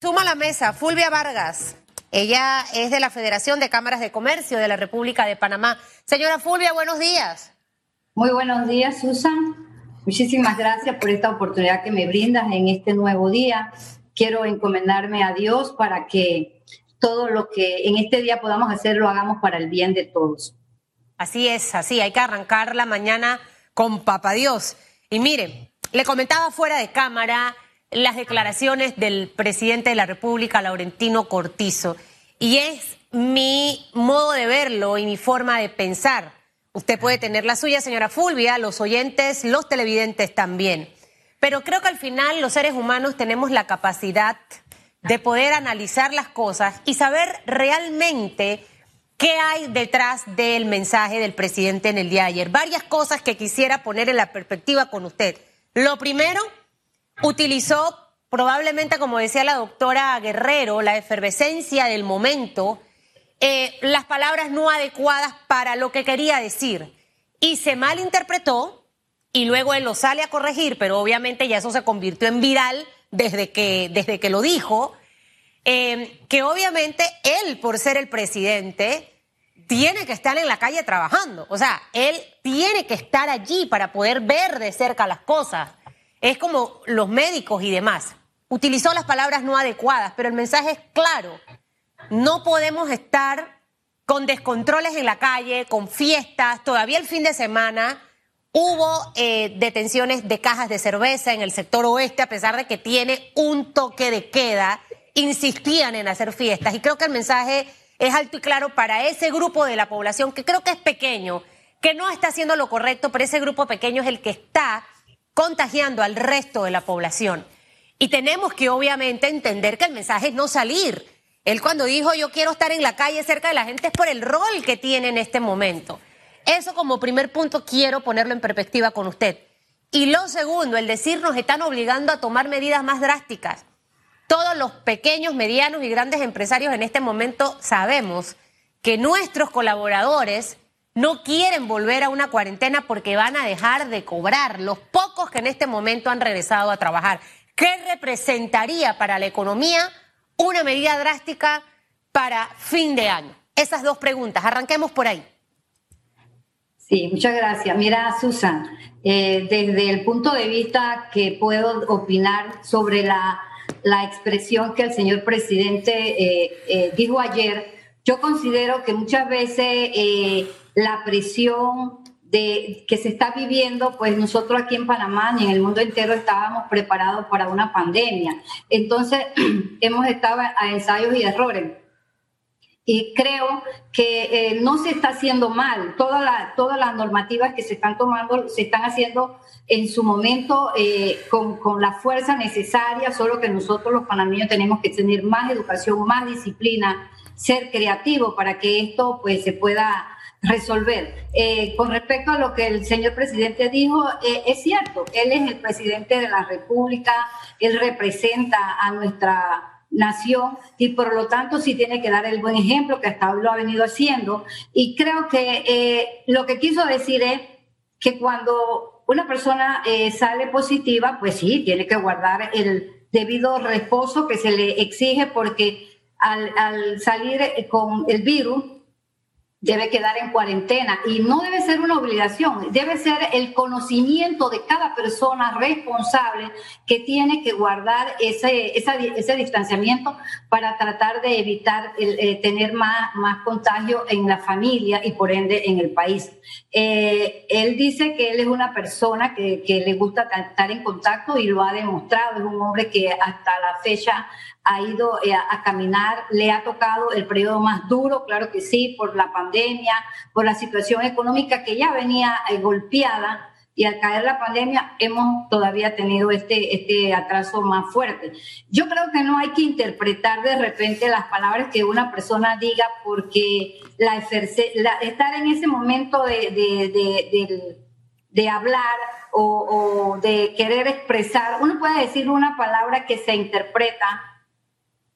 Suma a la mesa Fulvia Vargas. Ella es de la Federación de Cámaras de Comercio de la República de Panamá. Señora Fulvia, buenos días. Muy buenos días, Susan. Muchísimas gracias por esta oportunidad que me brindas en este nuevo día. Quiero encomendarme a Dios para que todo lo que en este día podamos hacer lo hagamos para el bien de todos. Así es, así. Hay que arrancar la mañana con Papa Dios. Y mire, le comentaba fuera de cámara las declaraciones del presidente de la República, Laurentino Cortizo. Y es mi modo de verlo y mi forma de pensar. Usted puede tener la suya, señora Fulvia, los oyentes, los televidentes también. Pero creo que al final los seres humanos tenemos la capacidad de poder analizar las cosas y saber realmente qué hay detrás del mensaje del presidente en el día de ayer. Varias cosas que quisiera poner en la perspectiva con usted. Lo primero, utilizó probablemente, como decía la doctora Guerrero, la efervescencia del momento, eh, las palabras no adecuadas para lo que quería decir. Y se malinterpretó y luego él lo sale a corregir, pero obviamente ya eso se convirtió en viral desde que, desde que lo dijo, eh, que obviamente él, por ser el presidente, tiene que estar en la calle trabajando. O sea, él tiene que estar allí para poder ver de cerca las cosas. Es como los médicos y demás. Utilizó las palabras no adecuadas, pero el mensaje es claro. No podemos estar con descontroles en la calle, con fiestas. Todavía el fin de semana hubo eh, detenciones de cajas de cerveza en el sector oeste, a pesar de que tiene un toque de queda. Insistían en hacer fiestas. Y creo que el mensaje es alto y claro para ese grupo de la población que creo que es pequeño, que no está haciendo lo correcto, pero ese grupo pequeño es el que está contagiando al resto de la población. Y tenemos que obviamente entender que el mensaje es no salir. Él cuando dijo yo quiero estar en la calle cerca de la gente es por el rol que tiene en este momento. Eso como primer punto quiero ponerlo en perspectiva con usted. Y lo segundo, el decir nos están obligando a tomar medidas más drásticas. Todos los pequeños, medianos y grandes empresarios en este momento sabemos que nuestros colaboradores no quieren volver a una cuarentena porque van a dejar de cobrar los pocos que en este momento han regresado a trabajar. ¿Qué representaría para la economía una medida drástica para fin de año? Esas dos preguntas. Arranquemos por ahí. Sí, muchas gracias. Mira, Susan, eh, desde el punto de vista que puedo opinar sobre la, expresión que el señor presidente eh, eh, dijo ayer, yo considero que muchas veces la presión que se está viviendo, pues nosotros aquí en Panamá y en el mundo entero estábamos preparados para una pandemia. Entonces, hemos estado a ensayos y errores. Y creo que eh, no se está haciendo mal. Todas las normativas que se están tomando se están haciendo en su momento eh, con, con la fuerza necesaria, solo que nosotros los panameños tenemos que tener más educación, más disciplina, ser creativos para que esto pues se pueda resolver. Eh, con respecto a lo que el señor presidente dijo, eh, es cierto, él es el presidente de la República, él representa a nuestra nación y por lo tanto sí tiene que dar el buen ejemplo que hasta hoy lo ha venido haciendo. Y creo que eh, lo que quiso decir es que cuando una persona sale positiva, pues sí, tiene que guardar el debido reposo que se le exige porque al, al salir con el virus, debe quedar en cuarentena y no debe ser una obligación, debe ser el conocimiento de cada persona responsable que tiene que guardar ese, ese distanciamiento para tratar de evitar eh, tener más, más contagio en la familia y por ende en el país. Eh, él dice que él es una persona que, que le gusta estar en contacto y lo ha demostrado, es un hombre que hasta la fecha ha ido eh, a caminar, le ha tocado el periodo más duro, claro que sí, por la pandemia, por la situación económica que ya venía eh, golpeada y al caer la pandemia hemos todavía tenido este, este atraso más fuerte. Yo creo que no hay que interpretar de repente las palabras que una persona diga porque la, estar en ese momento de, de, de, hablar o, o de querer expresar, uno puede decir una palabra que se interpreta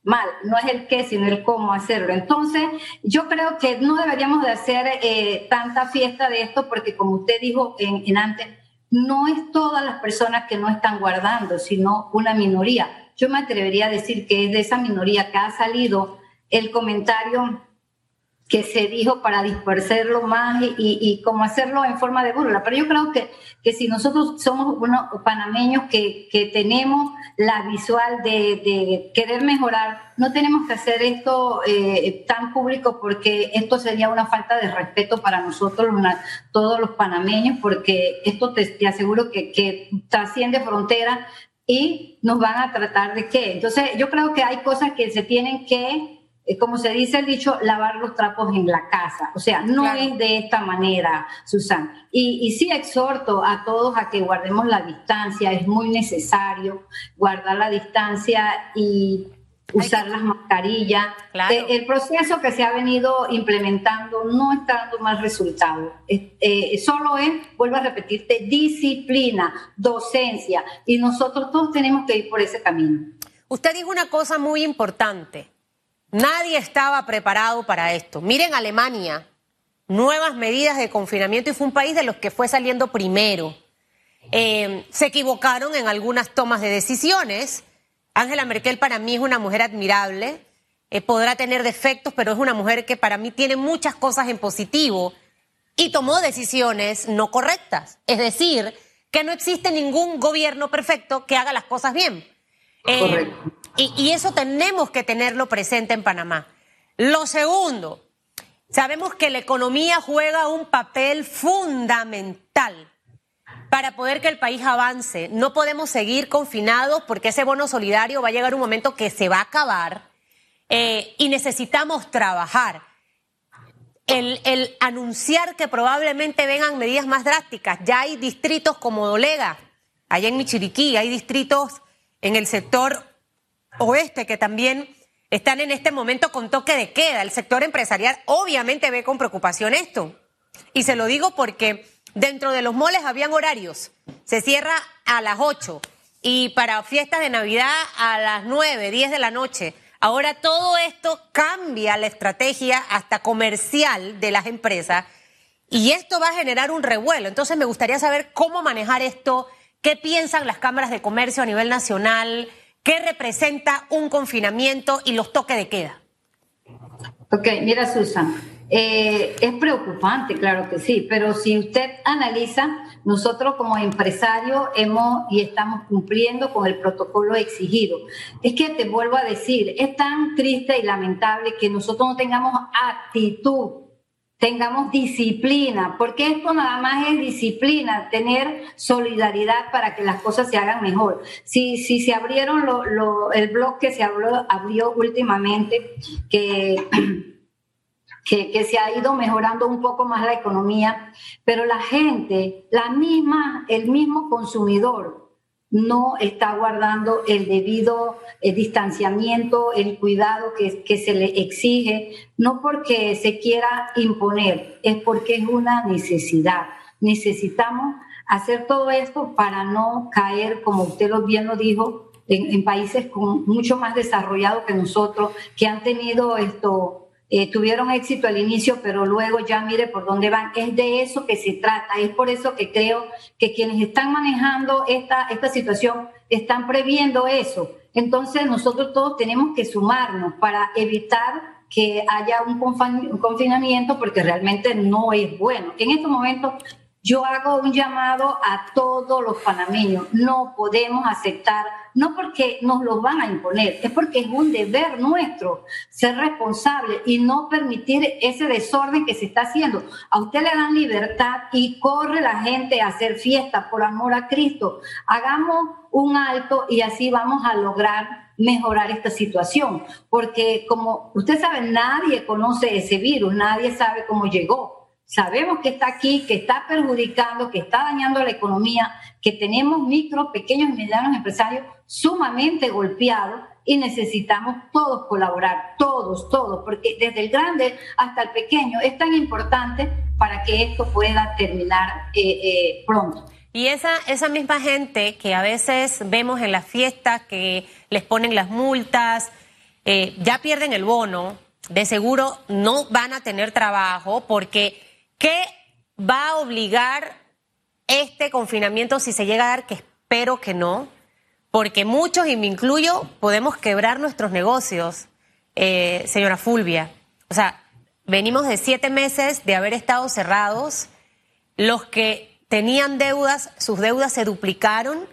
mal, no es el qué, sino el cómo hacerlo. Entonces, yo creo que no deberíamos de hacer eh, tanta fiesta de esto porque como usted dijo en, antes, no es todas las personas que no están guardando, sino una minoría. yo me atrevería a decir que es de esa minoría que ha salido el comentario que se dijo para dispersarlo más y, y, como hacerlo en forma de burla. Pero yo creo que, que si nosotros somos unos panameños que, que tenemos la visual de, de, querer mejorar, no tenemos que hacer esto eh, tan público porque esto sería una falta de respeto para nosotros, todos los panameños, porque esto te, te aseguro que, que trasciende fronteras y nos van a tratar de qué. Entonces, yo creo que hay cosas que se tienen que eh, como se dice el dicho, lavar los trapos en la casa. O sea, no es de esta manera, Susan. Y, y, sí exhorto a todos a que guardemos la distancia, es muy necesario guardar la distancia y usar las mascarillas. Eh, el proceso que se ha venido implementando no está dando más resultados. Eh, solo es, vuelvo a repetirte, disciplina, docencia. Y nosotros todos tenemos que ir por ese camino. Usted dijo una cosa muy importante Nadie estaba preparado para esto. Miren Alemania, nuevas medidas de confinamiento y fue un país de los que fue saliendo primero. Eh, se equivocaron en algunas tomas de decisiones. Angela Merkel para mí es una mujer admirable. Eh, podrá tener defectos, pero es una mujer que para mí tiene muchas cosas en positivo y tomó decisiones no correctas. Es decir, que no existe ningún gobierno perfecto que haga las cosas bien. Eh, y, eso tenemos que tenerlo presente en Panamá. Lo segundo, sabemos que la economía juega un papel fundamental para poder que el país avance. No podemos seguir confinados porque ese bono solidario va a llegar un momento que se va a acabar eh, y necesitamos trabajar. El, el, anunciar que probablemente vengan medidas más drásticas. Ya hay distritos como Dolega, allá en Michiriquí, hay distritos en el sector oeste que también están en este momento con toque de queda. El sector empresarial obviamente ve con preocupación esto. Y se lo digo porque dentro de los moles habían horarios. Se cierra a las 8 y para fiestas de Navidad a las 9, 10 de la noche. Ahora todo esto cambia la estrategia hasta comercial de las empresas y esto va a generar un revuelo. Entonces me gustaría saber cómo manejar esto ¿Qué piensan las cámaras de comercio a nivel nacional? ¿Qué representa un confinamiento y los toques de queda? Ok, mira Susan, eh, es preocupante, claro que sí, pero si usted analiza, nosotros como empresarios hemos y estamos cumpliendo con el protocolo exigido. Es que te vuelvo a decir, es tan triste y lamentable que nosotros no tengamos actitud tengamos disciplina, porque esto nada más es disciplina, tener solidaridad para que las cosas se hagan mejor. Si, si se abrieron el blog que se abrió, abrió últimamente, que, que, que, se ha ido mejorando un poco más la economía, pero la gente, la misma, el mismo consumidor, no está guardando el debido eh, distanciamiento, el cuidado que, se le exige, no porque se quiera imponer, es porque es una necesidad. Necesitamos hacer todo esto para no caer, como usted bien lo dijo, en, en países con mucho más desarrollados que nosotros, que han tenido esto, eh, tuvieron éxito al inicio, pero luego ya mire por dónde van. Es de eso que se trata. Es por eso que creo que quienes están manejando esta, esta situación están previendo eso. Entonces nosotros todos tenemos que sumarnos para evitar que haya un confinamiento porque realmente no es bueno. En estos momentos yo hago un llamado a todos los panameños. No podemos aceptar, no porque nos lo van a imponer, es porque es un deber nuestro ser responsable y no permitir ese desorden que se está haciendo. A usted le dan libertad y corre la gente a hacer fiesta por amor a Cristo. Hagamos un alto y así vamos a lograr mejorar esta situación, porque como usted sabe, nadie conoce ese virus, nadie sabe cómo llegó sabemos que está aquí, que está perjudicando, que está dañando la economía, que tenemos micro, pequeños y medianos empresarios sumamente golpeados y necesitamos todos colaborar, todos, todos, porque desde el grande hasta el pequeño es tan importante para que esto pueda terminar eh, eh, pronto. Y esa, esa misma gente que a veces vemos en las fiestas que les ponen las multas, eh, ya pierden el bono, de seguro no van a tener trabajo porque ¿Qué va a obligar este confinamiento si se llega a dar, que espero que no? porque muchos, y me incluyo, podemos quebrar nuestros negocios, eh, señora Fulvia. O sea, venimos de siete meses de haber estado cerrados. Los que tenían deudas, sus deudas se duplicaron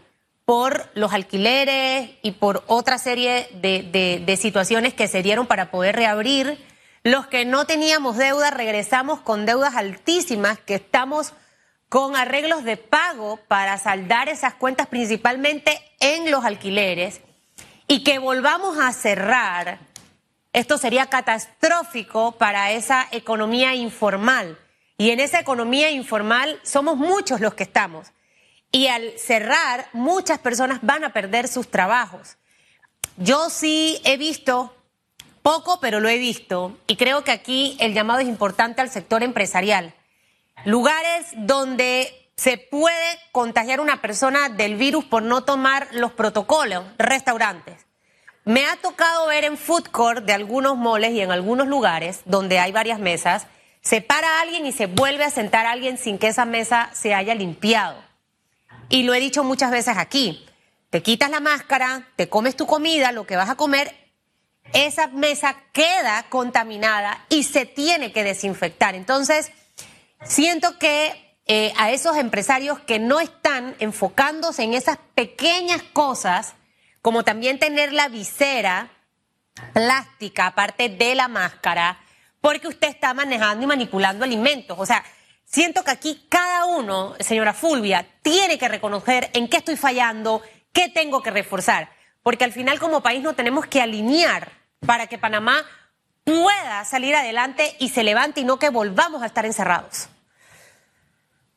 por los alquileres y por otra serie de, de situaciones que se dieron para poder reabrir. Los que no teníamos deuda regresamos con deudas altísimas que estamos con arreglos de pago para saldar esas cuentas principalmente en los alquileres y que volvamos a cerrar, esto sería catastrófico para esa economía informal. Y en esa economía informal somos muchos los que estamos. Y al cerrar, muchas personas van a perder sus trabajos. Yo sí he visto, poco, pero lo he visto, y creo que aquí el llamado es importante al sector empresarial lugares donde se puede contagiar una persona del virus por no tomar los protocolos, restaurantes. Me ha tocado ver en food court de algunos moles y en algunos lugares donde hay varias mesas, se para alguien y se vuelve a sentar alguien sin que esa mesa se haya limpiado. Y lo he dicho muchas veces aquí, te quitas la máscara, te comes tu comida, lo que vas a comer, esa mesa queda contaminada y se tiene que desinfectar. Entonces, Siento que eh, a esos empresarios que no están enfocándose en esas pequeñas cosas, como también tener la visera plástica aparte de la máscara, porque usted está manejando y manipulando alimentos. O sea, siento que aquí cada uno, señora Fulvia, tiene que reconocer en qué estoy fallando, qué tengo que reforzar, porque al final como país nos tenemos que alinear para que Panamá pueda salir adelante y se levante y no que volvamos a estar encerrados.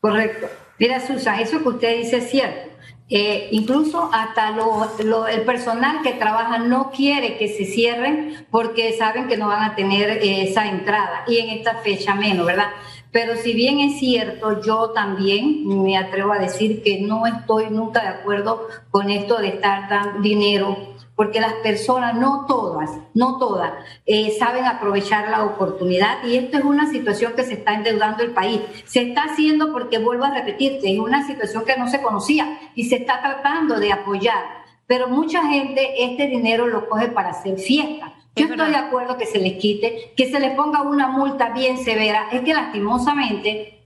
Correcto. Mira, Susan, eso que usted dice es cierto. Eh, incluso hasta lo, el personal que trabaja no quiere que se cierren porque saben que no van a tener eh, esa entrada y en esta fecha menos, ¿verdad? Pero si bien es cierto, yo también me atrevo a decir que no estoy nunca de acuerdo con esto de estar dando dinero porque las personas, no todas, no todas, eh, saben aprovechar la oportunidad y esto es una situación que se está endeudando el país. Se está haciendo porque, vuelvo a repetirte, es una situación que no se conocía y se está tratando de apoyar, pero mucha gente este dinero lo coge para hacer fiesta. Yo estoy de acuerdo que se les quite, que se les ponga una multa bien severa. Es que lastimosamente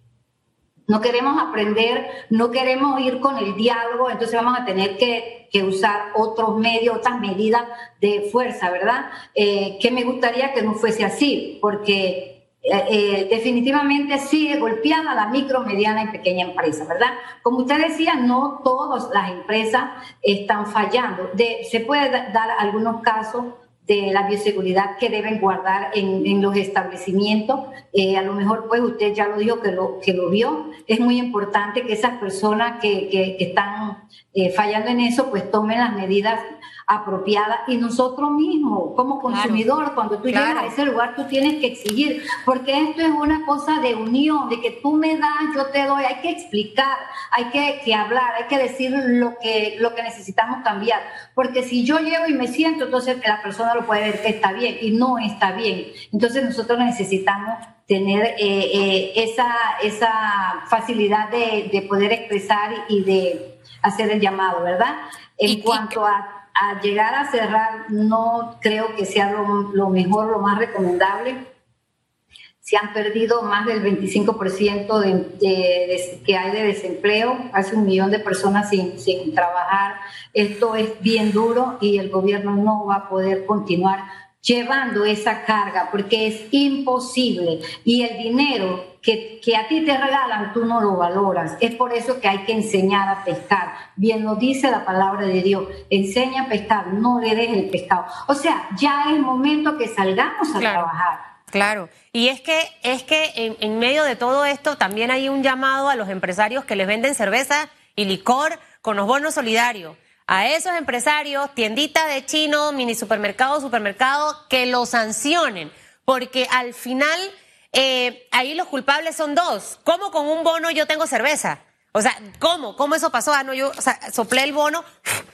no queremos aprender, no queremos ir con el diálogo, entonces vamos a tener que, usar otros medios, otras medidas de fuerza, ¿verdad? Eh, que me gustaría que no fuese así, porque eh, eh, definitivamente sigue golpeada la micro, mediana y pequeña empresa, ¿verdad? Como usted decía, no todas las empresas están fallando. se puede dar algunos casos de la bioseguridad que deben guardar en, los establecimientos. Eh, a lo mejor, pues usted ya lo dijo que lo, que lo vio. Es muy importante que esas personas que, que, están eh, fallando en eso, pues tomen las medidas apropiada y nosotros mismos como consumidor cuando tú llegas a ese lugar tú tienes que exigir porque esto es una cosa de unión de que tú me das yo te doy hay que explicar hay que, que hablar hay que decir lo que lo que necesitamos cambiar porque si yo llego y me siento entonces la persona lo puede ver que está bien y no está bien entonces nosotros necesitamos tener eh, eh, esa, esa facilidad de, de, poder expresar y de hacer el llamado, ¿verdad? En cuanto a a llegar a cerrar no creo que sea lo, mejor, lo más recomendable. Se han perdido más del 25% de, que hay de desempleo, hace un millón de personas sin, sin trabajar. Esto es bien duro y el gobierno no va a poder continuar llevando esa carga porque es imposible y el dinero que, que, a ti te regalan tú no lo valoras. Es por eso que hay que enseñar a pescar. Bien lo dice la palabra de Dios, enseña a pescar, no le des el pescado. O sea, ya es momento que salgamos a trabajar. Claro, y es que, es que en, en medio de todo esto también hay un llamado a los empresarios que les venden cerveza y licor con los bonos solidarios a esos empresarios, tiendita de chino, mini supermercado, supermercado, que lo sancionen, porque al final eh, ahí los culpables son dos. ¿Cómo con un bono yo tengo cerveza? O sea, ¿cómo? ¿Cómo eso pasó? Ah, no, yo soplé el bono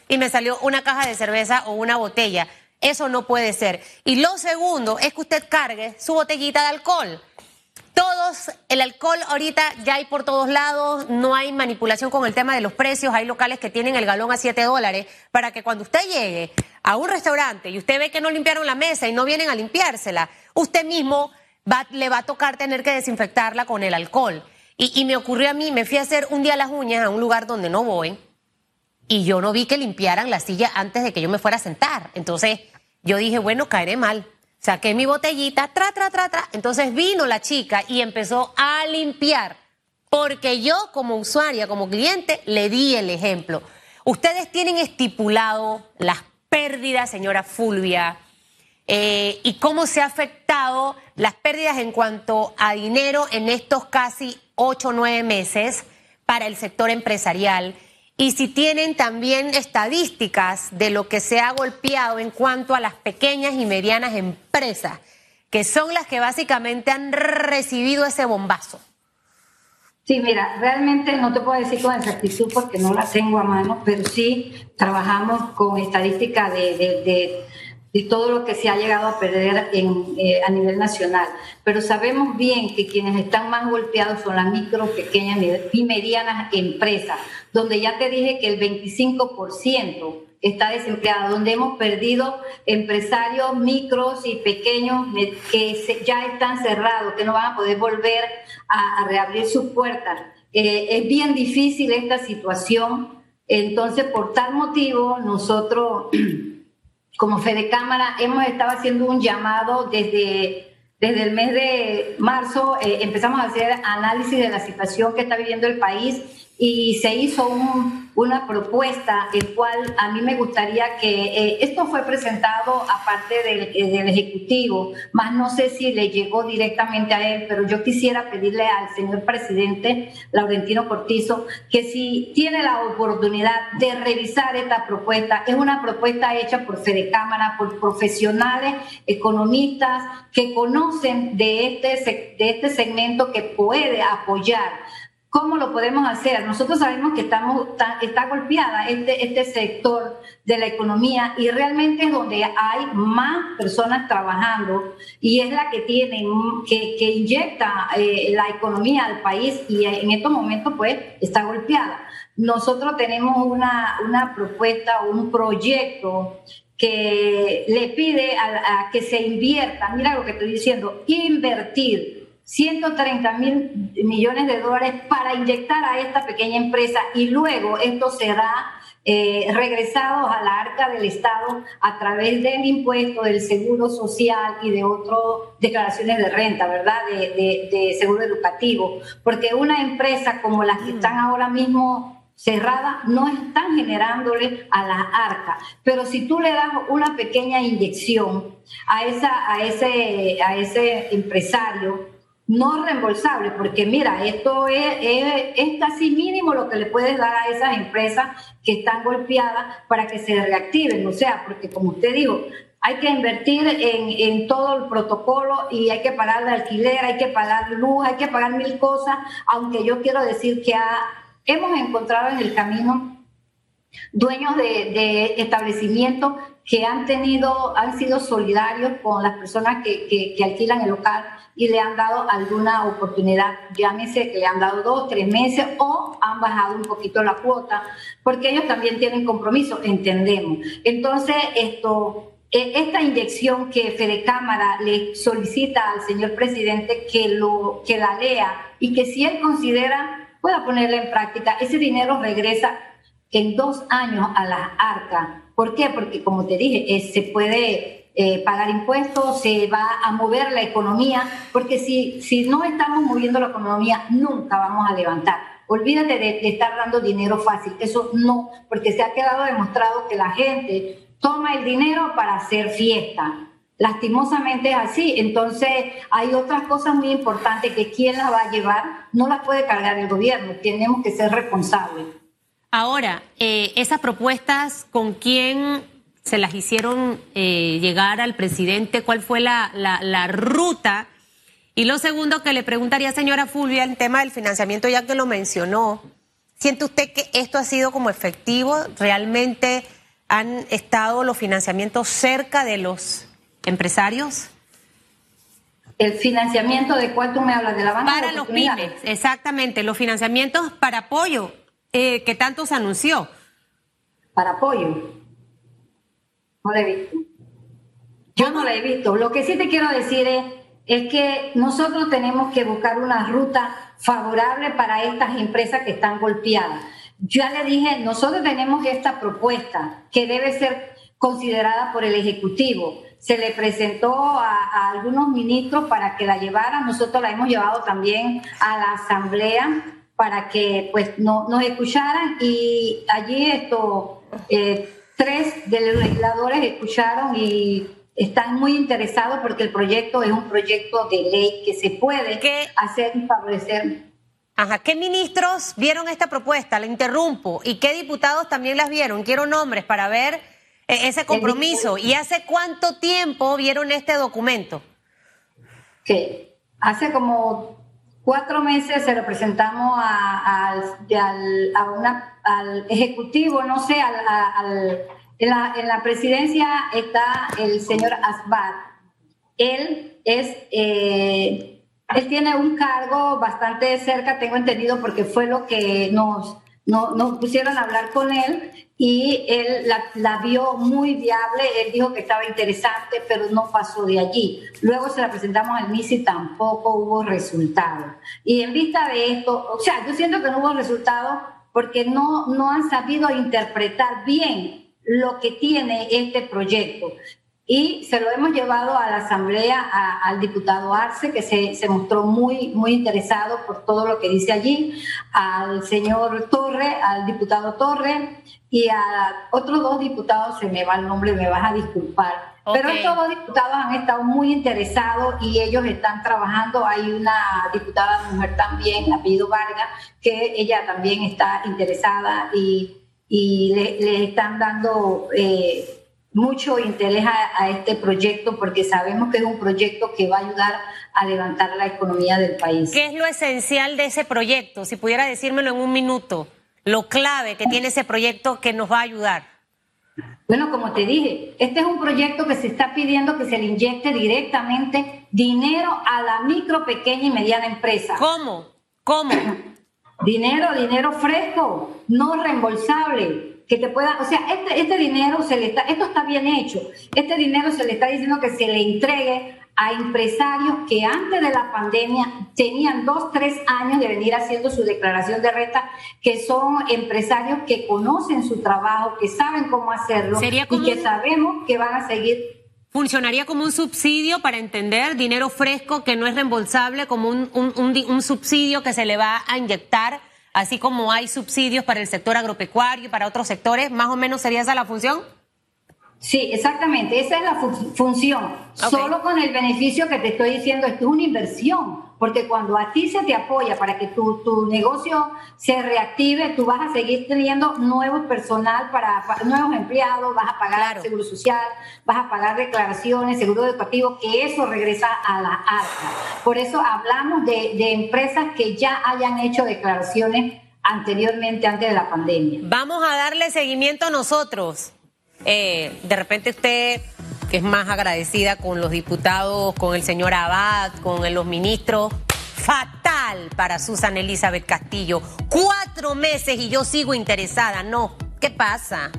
y me salió una caja de cerveza o una botella. Eso no puede ser. Y lo segundo es que usted cargue su botellita de alcohol. Todo todos, el alcohol ahorita ya hay por todos lados, no hay manipulación con el tema de los precios, hay locales que tienen el galón a 7 dólares, para que cuando usted llegue a un restaurante y usted ve que no limpiaron la mesa y no vienen a limpiársela, usted mismo le va a tocar tener que desinfectarla con el alcohol. Y, y me ocurrió a mí, me fui a hacer un día las uñas a un lugar donde no voy y yo no vi que limpiaran la silla antes de que yo me fuera a sentar. Entonces yo dije, bueno, caeré mal Saqué mi botellita, tra, tra, tra, tra. Entonces vino la chica y empezó a limpiar. Porque yo como usuaria, como cliente, le di el ejemplo. Ustedes tienen estipulado las pérdidas, señora Fulvia, eh, y cómo se ha afectado las pérdidas en cuanto a dinero en estos casi ocho o nueve meses para el sector empresarial y si tienen también estadísticas de lo que se ha golpeado en cuanto a las pequeñas y medianas empresas, que son las que básicamente han recibido ese bombazo. Sí, mira, realmente no te puedo decir con exactitud porque no la tengo a mano, pero sí trabajamos con estadísticas de y todo lo que se ha llegado a perder en, eh, a nivel nacional. Pero sabemos bien que quienes están más golpeados son las micro, pequeñas y medianas empresas, donde ya te dije que el 25% está desempleado, donde hemos perdido empresarios micros y pequeños que ya están cerrados, que no van a poder volver a, reabrir sus puertas. Eh, es bien difícil esta situación, entonces por tal motivo nosotros como Fede Cámara hemos estado haciendo un llamado desde, desde el mes de marzo, eh, empezamos a hacer análisis de la situación que está viviendo el país y se hizo una propuesta, el cual a mí me gustaría que eh, esto fue presentado aparte del, eh, del, Ejecutivo, más no sé si le llegó directamente a él, pero yo quisiera pedirle al señor presidente Laurentino Cortizo que si tiene la oportunidad de revisar esta propuesta, es una propuesta hecha por Fede Cámara, por profesionales, economistas que conocen de este, de este segmento que puede apoyar ¿Cómo lo podemos hacer? Nosotros sabemos que estamos, está, golpeada este, este sector de la economía y realmente es donde hay más personas trabajando y es la que tiene, que, que inyecta eh, la economía al país y en estos momentos pues está golpeada. Nosotros tenemos una, una propuesta, un proyecto que le pide a que se invierta, mira lo que estoy diciendo, invertir 130 mil millones de dólares para inyectar a esta pequeña empresa y luego esto será eh, regresado a la arca del Estado a través del impuesto, del seguro social y de otras declaraciones de renta, ¿verdad? De, de, seguro educativo. Porque una empresa como las que mm. están ahora mismo cerradas no están generándole a la arca. Pero si tú le das una pequeña inyección a, esa, a, ese, a ese empresario, no reembolsable, porque mira, esto es, es, casi mínimo lo que le puedes dar a esas empresas que están golpeadas para que se reactiven. O sea, porque como usted dijo, hay que invertir en, en todo el protocolo y hay que pagar de alquiler, hay que pagar luz, hay que pagar mil cosas, aunque yo quiero decir que hemos encontrado en el camino dueños de, establecimientos que han tenido, han sido solidarios con las personas que, que, alquilan el local y le han dado alguna oportunidad, llámese que le han dado dos, tres meses o han bajado un poquito la cuota, porque ellos también tienen compromiso, entendemos. Entonces, esto, e, esta inyección que Fede Cámara le solicita al señor presidente que, lo, que la lea y que si él considera pueda ponerla en práctica, ese dinero regresa en dos años a la arca. ¿Por qué? Porque como te dije, se puede eh, pagar impuestos, se va a mover la economía, porque si, si no estamos moviendo la economía, nunca vamos a levantar. Olvídate de, estar dando dinero fácil, eso no, porque se ha quedado demostrado que la gente toma el dinero para hacer fiesta. Lastimosamente es así. Entonces, hay otras cosas muy importantes que quien las va a llevar no las puede cargar el gobierno. Tenemos que ser responsables. Ahora, eh, esas propuestas, ¿con quién se las hicieron eh, llegar al presidente? ¿Cuál fue la, la, ruta? Y lo segundo que le preguntaría, señora Fulvia, el tema del financiamiento, ya que lo mencionó, ¿siente usted que esto ha sido como efectivo? ¿Realmente han estado los financiamientos cerca de los empresarios? El financiamiento de cuál tú me hablas, de la banca Para los pymes, exactamente, los financiamientos para apoyo eh, que tanto se anunció. Para apoyo. No lo he visto. Yo no lo he visto. Lo que sí te quiero decir es, que nosotros tenemos que buscar una ruta favorable para estas empresas que están golpeadas. Ya le dije, nosotros tenemos esta propuesta que debe ser considerada por el Ejecutivo. Se le presentó a, algunos ministros para que la llevaran.Nosotros la hemos llevado también a la Asamblea para que pues no, nos escucharan y allí esto, eh, tres de los legisladores escucharon y están muy interesados porque el proyecto es un proyecto de ley que se puede hacer y favorecer. Ajá, ¿qué ministros vieron esta propuesta? La interrumpo. ¿Y qué diputados también las vieron? Quiero nombres para ver eh, ese compromiso. ¿Y hace cuánto tiempo vieron este documento? Que hace como cuatro meses se lo presentamos al, al ejecutivo, no sé, al en la, presidencia está el señor Asbat. Él es, eh, él tiene un cargo bastante cerca, tengo entendido, porque fue lo que nos, nos pusieron a hablar con él y él la, vio muy viable, él dijo que estaba interesante, pero no pasó de allí. Luego se la presentamos al MIS y tampoco hubo resultado. Y en vista de esto, o sea, yo siento que no hubo resultado porque no, no han sabido interpretar bien lo que tiene este proyecto. Y se lo hemos llevado a la Asamblea al diputado Arce, que se, se, mostró muy, muy interesado por todo lo que dice allí, al señor Torre, al diputado Torre y a otros dos diputados, se me va el nombre, me vas a disculpar. Pero estos dos diputados han estado muy interesados y ellos están trabajando. Hay una diputada mujer también, apellido Vargas, que ella también está interesada y y le, están dando eh, mucho interés a, este proyecto porque sabemos que es un proyecto que va a ayudar a levantar la economía del país. ¿Qué es lo esencial de ese proyecto? Si pudiera decírmelo en un minuto, lo clave que tiene ese proyecto que nos va a ayudar. Bueno, como te dije, este es un proyecto que se está pidiendo que se le inyecte directamente dinero a la micro, pequeña y mediana empresa. ¿Cómo? ¿Cómo? Dinero, dinero fresco, no reembolsable, que te pueda, o sea, este, este dinero se le está, esto está bien hecho, este dinero se le está diciendo que se le entregue a empresarios que antes de la pandemia tenían dos, tres años de venir haciendo su declaración de renta, que son empresarios que conocen su trabajo, que saben cómo hacerlo y que sabemos que van a seguir funcionaría como un subsidio para entender dinero fresco que no es reembolsable, como un, un, subsidio que se le va a inyectar, así como hay subsidios para el sector agropecuario y para otros sectores, más o menos sería esa la función. Sí, exactamente, esa es la función. Solo con el beneficio que te estoy diciendo, esto es una inversión porque cuando a ti se te apoya para que tu, tu negocio se reactive, tú vas a seguir teniendo nuevo personal para, nuevos empleados, vas a pagar seguro social, vas a pagar declaraciones, seguro educativo, que eso regresa a la arca. Por eso hablamos de, de empresas que ya hayan hecho declaraciones anteriormente, antes de la pandemia. Vamos a darle seguimiento a nosotros. Eh, de repente usted que es más agradecida con los diputados, con el señor Abad, con los ministros. Fatal para Susan Elizabeth Castillo. Cuatro meses y yo sigo interesada. No, ¿qué pasa?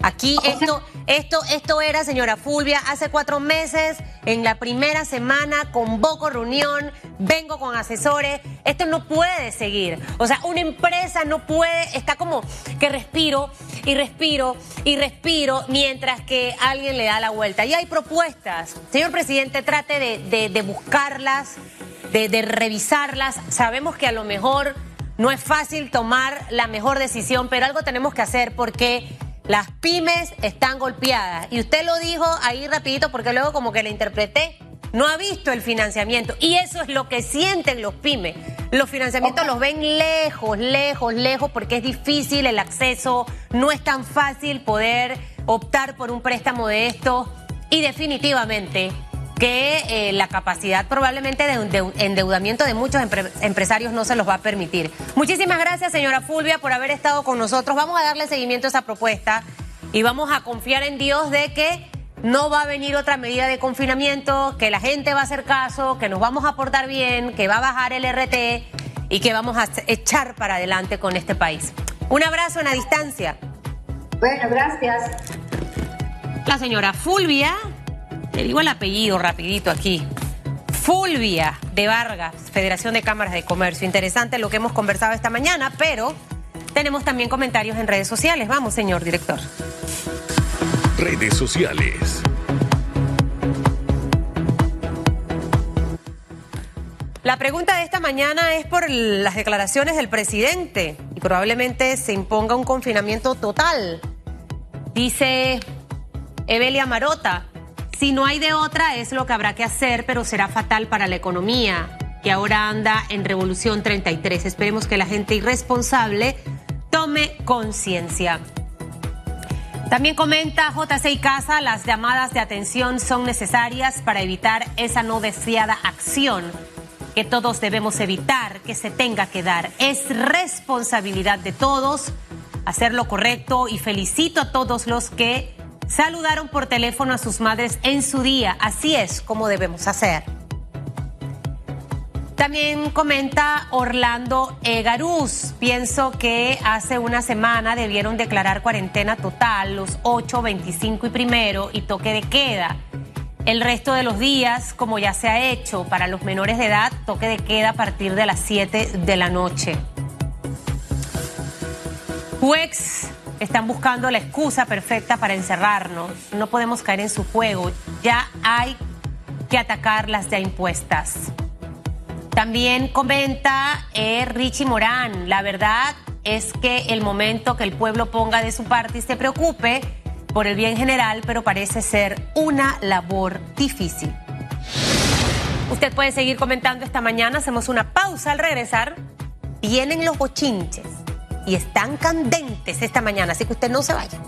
Aquí esto, esto, esto era, señora Fulvia, hace cuatro meses, en la primera semana, convoco reunión, vengo con asesores. Esto no puede seguir. O sea, una empresa no puede, está como que respiro y respiro y respiro mientras que alguien le da la vuelta. Y hay propuestas. Señor presidente, trate de, buscarlas, de, de revisarlas. Sabemos que a lo mejor no es fácil tomar la mejor decisión, pero algo tenemos que hacer porque las pymes están golpeadas. Y usted lo dijo ahí rapidito porque luego como que le interpreté. No ha visto el financiamiento. Y eso es lo que sienten los pymes. Los financiamientos los ven lejos, lejos, lejos, porque es difícil el acceso. No es tan fácil poder optar por un préstamo de esto. Y definitivamente que eh, la capacidad probablemente de, endeudamiento de muchos empresarios no se los va a permitir. Muchísimas gracias, señora Fulvia, por haber estado con nosotros. Vamos a darle seguimiento a esa propuesta y vamos a confiar en Dios de que no va a venir otra medida de confinamiento, que la gente va a hacer caso, que nos vamos a portar bien, que va a bajar el RT y que vamos a echar para adelante con este país. Un abrazo en la distancia. Bueno, gracias. La señora Fulvia, le digo el apellido rapidito aquí. Fulvia de Vargas, Federación de Cámaras de Comercio. Interesante lo que hemos conversado esta mañana, pero tenemos también comentarios en redes sociales. Vamos, señor director. Redes sociales. La pregunta de esta mañana es por las declaraciones del presidente y probablemente se imponga un confinamiento total. Dice Evelia Marota, si no hay de otra es lo que habrá que hacer, pero será fatal para la economía, que ahora anda en Revolución 33. Esperemos que la gente irresponsable tome conciencia. También comenta JC Casa, las llamadas de atención son necesarias para evitar esa no deseada acción que todos debemos evitar que se tenga que dar. Es responsabilidad de todos hacer lo correcto y felicito a todos los que saludaron por teléfono a sus madres en su día. Así es como debemos hacer. También comenta Orlando Egaruz. Pienso que hace una semana debieron declarar cuarentena total los 8, 25 y primero y toque de queda. El resto de los días, como ya se ha hecho para los menores de edad, toque de queda a partir de las 7 de la noche. Están buscando la excusa perfecta para encerrarnos. No podemos caer en su juego. Ya hay que atacar las ya impuestas. También comenta eh, Richie Morán, la verdad es que el momento que el pueblo ponga de su parte y se preocupe por el bien general, pero parece ser una labor difícil. Usted puede seguir comentando esta mañana, hacemos una pausa al regresar. Vienen los bochinches y están candentes esta mañana, así que usted no se vaya.